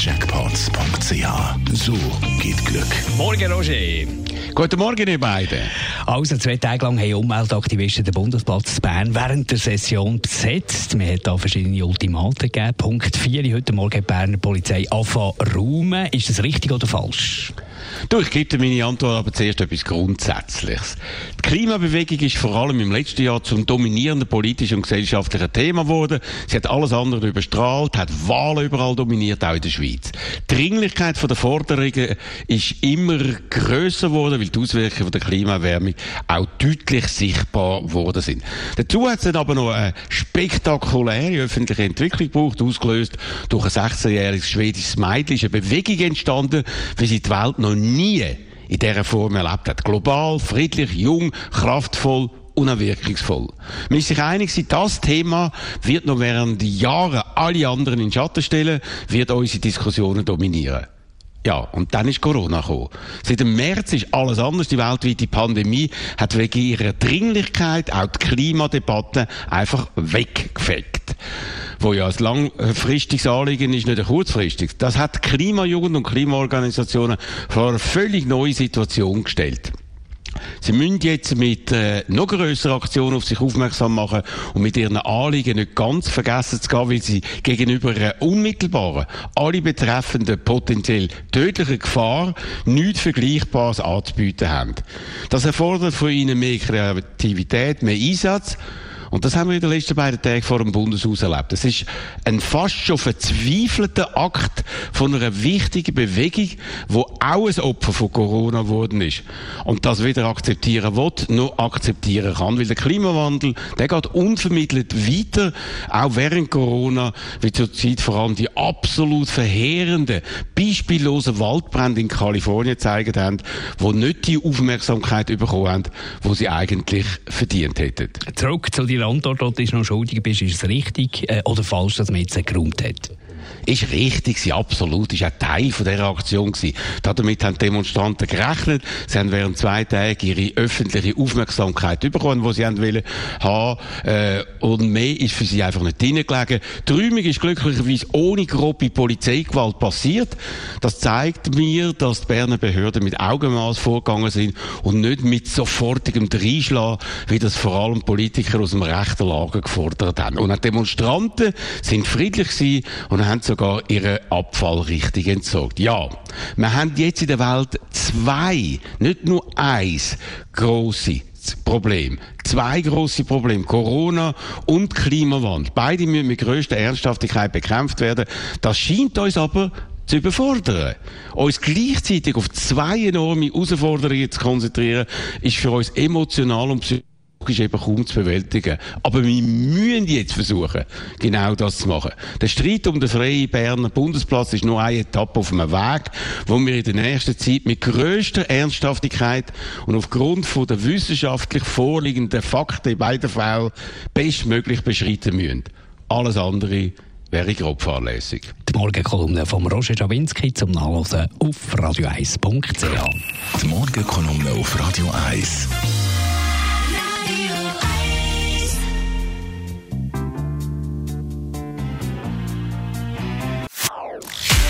Jackpots.ch. So geht Glück. Morgen, Roger. Guten Morgen, ihr beiden. Also, zwei Tage lang haben Umweltaktivisten den Bundesplatz Bern während der Session besetzt. Man hat da verschiedene Ultimaten gegeben. Punkt 4. Heute Morgen hat die Berner Polizei anfangen räumen. Ist das richtig oder falsch? Du, ich gebe dir meine Antwort aber zuerst etwas Grundsätzliches. Die Klimabewegung ist vor allem im letzten Jahr zum dominierenden politischen und gesellschaftlichen Thema geworden. Sie hat alles andere überstrahlt, hat Wahlen überall dominiert, auch in der Schweiz. Die Dringlichkeit der Forderungen ist immer grösser geworden, weil die Auswirkungen der Klimaerwärmung auch deutlich sichtbar geworden sind. Dazu hat es aber noch eine spektakuläre öffentliche Entwicklung gebraucht, ausgelöst durch ein 16-jähriges schwedisches Mädchen. Ist eine Bewegung entstanden, wie sie die Welt noch nie in dieser Form erlebt hat. Global, friedlich, jung, kraftvoll und wirkungsvoll. Man ist sich einig, das Thema wird noch während Jahren alle anderen in Schatten stellen, wird unsere Diskussionen dominieren. Ja, und dann ist Corona gekommen. Seit dem März ist alles anders. Die weltweite Pandemie hat wegen ihrer Dringlichkeit auch die Klimadebatte einfach weggefegt. Wo ja ein langfristiges Anliegen ist, nicht ein kurzfristiges. Das hat Klimajugend und Klimaorganisationen vor eine völlig neue Situation gestellt. Sie müssen jetzt mit äh, noch größeren Aktionen auf sich aufmerksam machen und mit ihren Anliegen nicht ganz vergessen zu gehen, weil sie gegenüber einer unmittelbaren, alle betreffenden potenziell tödlichen Gefahr nichts Vergleichbares anzubieten haben. Das erfordert von ihnen mehr Kreativität, mehr Einsatz und das haben wir in den letzten beiden Tagen vor dem Bundeshaus erlebt. Das ist ein fast schon verzweifelter Akt von einer wichtigen Bewegung, wo auch ein Opfer von Corona geworden ist. Und das weder akzeptieren will, noch akzeptieren kann. Weil der Klimawandel, der geht unvermittelt weiter, auch während Corona, wie zurzeit vor allem die absolut verheerenden, beispiellosen Waldbrände in Kalifornien gezeigt haben, wo nicht die Aufmerksamkeit bekommen haben, die sie eigentlich verdient hätten. Zurück zu dir Ihre Antwort ist noch schuldig bist, ist es richtig äh, oder falsch, dass man jetzt geräumt hat? Ist richtig, sie absolut, ist ein Teil von dieser Aktion gewesen. Damit haben Demonstranten gerechnet. Sie haben während zwei Tagen ihre öffentliche Aufmerksamkeit bekommen, die sie haben wollen haben. Äh, und mehr ist für sie einfach nicht hingelegen. Die Räumung ist glücklicherweise ohne grobe Polizeigewalt passiert. Das zeigt mir, dass die Berner Behörden mit Augenmaß vorgegangen sind und nicht mit sofortigem Dreinschlagen, wie das vor allem Politiker aus dem rechten Lager gefordert haben. Und die Demonstranten sind friedlich gewesen und haben sogar ihren Abfall richtig entsorgt. Ja, wir haben jetzt in der Welt zwei, nicht nur eins, große Problem. Zwei große Probleme. Corona und Klimawandel. Beide müssen mit größter Ernsthaftigkeit bekämpft werden. Das scheint uns aber zu überfordern. Uns gleichzeitig auf zwei enorme Herausforderungen zu konzentrieren, ist für uns emotional und psychisch ist eben kaum zu bewältigen. Aber wir müssen jetzt versuchen, genau das zu machen. Der Streit um den freien Berner Bundesplatz ist nur eine Etappe auf einem Weg, wo wir in der nächsten Zeit mit grösster Ernsthaftigkeit und aufgrund von der wissenschaftlich vorliegenden Fakten in beiden Fällen bestmöglich beschreiten müssen. Alles andere wäre grob fahrlässig. Die Morgenkolumne von Roger Jawinski zum Nachlesen auf radio1.ch. Die Morgenkolumne auf Radio 1.